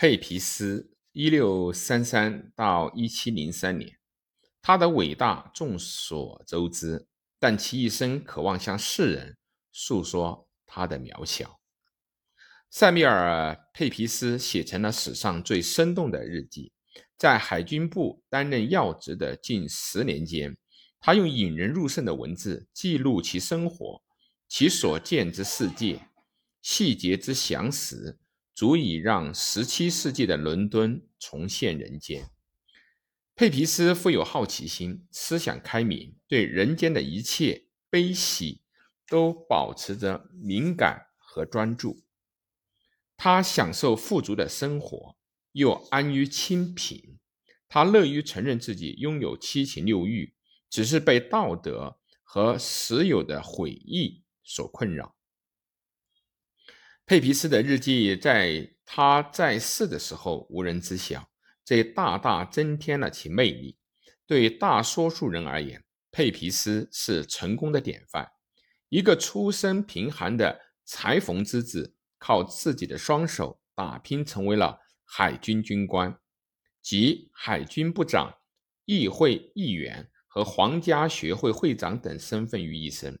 佩皮斯（一六三三到一七零三年），他的伟大众所周知，但其一生渴望向世人诉说他的渺小。塞米尔·佩皮斯写成了史上最生动的日记。在海军部担任要职的近十年间，他用引人入胜的文字记录其生活，其所见之世界。细节之详实，足以让十七世纪的伦敦重现人间。佩皮斯富有好奇心，思想开明，对人间的一切悲喜都保持着敏感和专注。他享受富足的生活，又安于清贫。他乐于承认自己拥有七情六欲，只是被道德和实有的悔意所困扰。佩皮斯的日记在他在世的时候无人知晓，这大大增添了其魅力。对大多数人而言，佩皮斯是成功的典范。一个出身贫寒的裁缝之子，靠自己的双手打拼，成为了海军军官，及海军部长、议会议员和皇家学会会长等身份于一身。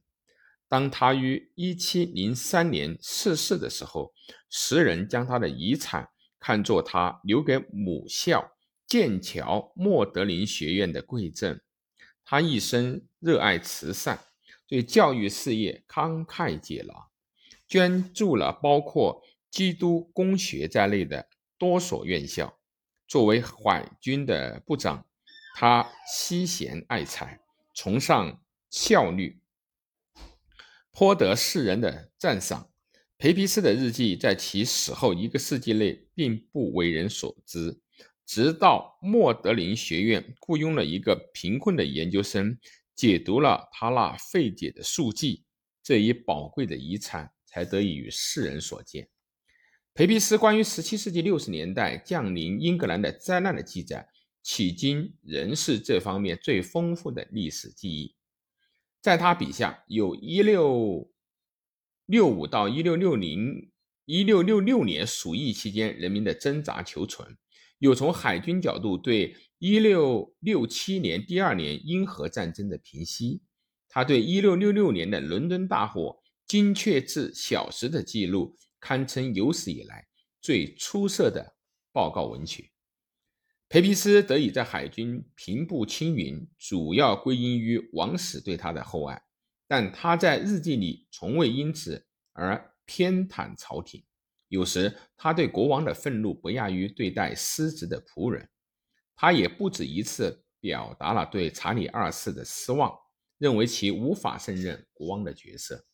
当他于一七零三年逝世的时候，时人将他的遗产看作他留给母校剑桥莫德林学院的贵赠。他一生热爱慈善，对教育事业慷慨解囊，捐助了包括基督公学在内的多所院校。作为海军的部长，他惜贤爱才，崇尚效率。颇得世人的赞赏。培皮斯的日记在其死后一个世纪内并不为人所知，直到莫德林学院雇佣了一个贫困的研究生，解读了他那费解的数记，这一宝贵的遗产才得以与世人所见。培皮斯关于17世纪60年代降临英格兰的灾难的记载，迄今仍是这方面最丰富的历史记忆。在他笔下，有一六六五到一六六零一六六六年鼠疫期间人民的挣扎求存，有从海军角度对一六六七年第二年英荷战争的平息。他对一六六六年的伦敦大火精确至小时的记录，堪称有史以来最出色的报告文学。培皮斯得以在海军平步青云，主要归因于王室对他的厚爱，但他在日记里从未因此而偏袒朝廷。有时，他对国王的愤怒不亚于对待失职的仆人。他也不止一次表达了对查理二世的失望，认为其无法胜任国王的角色。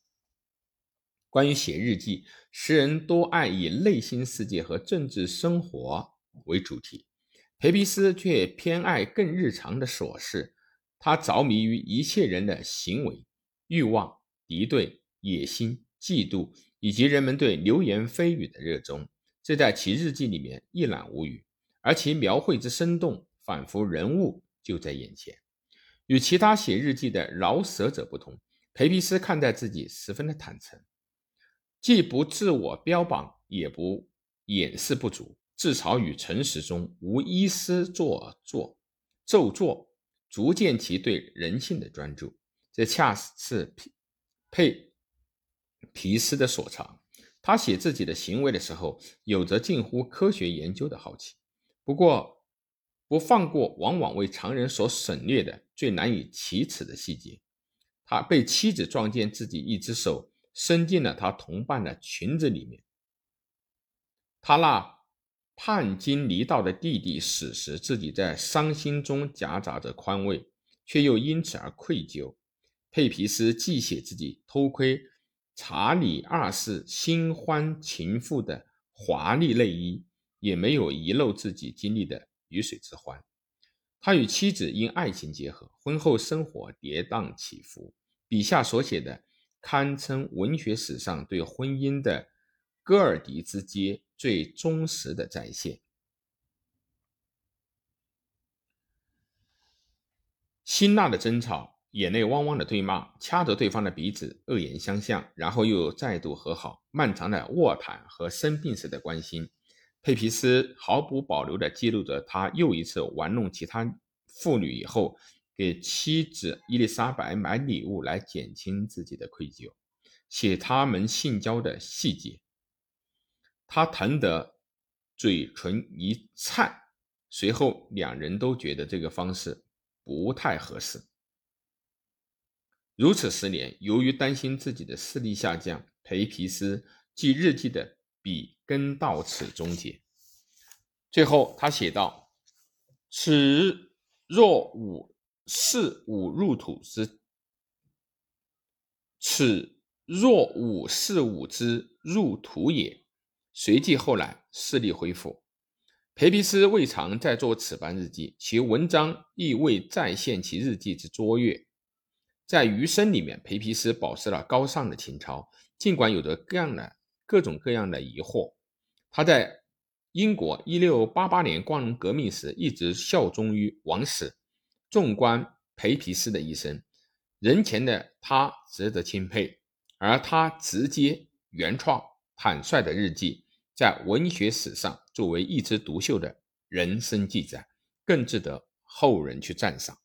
关于写日记，诗人多爱以内心世界和政治生活为主题。培皮斯却偏爱更日常的琐事，他着迷于一切人的行为、欲望、敌对、野心、嫉妒，以及人们对流言蜚语的热衷，这在其日记里面一览无余。而其描绘之生动，仿佛人物就在眼前。与其他写日记的饶舌者不同，培皮斯看待自己十分的坦诚，既不自我标榜，也不掩饰不足。自嘲与诚实中无一丝做作、做作，足见其对人性的专注。这恰是皮佩皮斯的所长。他写自己的行为的时候，有着近乎科学研究的好奇，不过不放过往往为常人所省略的最难以启齿的细节。他被妻子撞见自己一只手伸进了他同伴的裙子里面，他那。叛经离道的弟弟死时，自己在伤心中夹杂着宽慰，却又因此而愧疚。佩皮斯既写自己偷窥查理二世新欢情妇的华丽内衣，也没有遗漏自己经历的鱼水之欢。他与妻子因爱情结合，婚后生活跌宕起伏。笔下所写的，堪称文学史上对婚姻的戈尔迪之阶。最忠实的再现。辛辣的争吵，眼泪汪汪的对骂，掐着对方的鼻子，恶言相向，然后又再度和好。漫长的卧谈和生病时的关心，佩皮斯毫不保留地记录着他又一次玩弄其他妇女以后，给妻子伊丽莎白买礼物来减轻自己的愧疚，写他们性交的细节。他疼得嘴唇一颤，随后两人都觉得这个方式不太合适。如此十年，由于担心自己的视力下降，裴皮斯记日记的笔根到此终结。最后，他写道：“此若吾视吾入土之，此若吾视吾之入土也。”随即后来视力恢复。裴皮斯未尝再做此般日记，其文章亦未再现其日记之卓越。在余生里面，裴皮斯保持了高尚的情操，尽管有着各样的各种各样的疑惑。他在英国1688年光荣革命时一直效忠于王室。纵观裴皮斯的一生，人前的他值得钦佩，而他直接、原创、坦率的日记，在文学史上作为一枝独秀的人生记载，更值得后人去赞赏。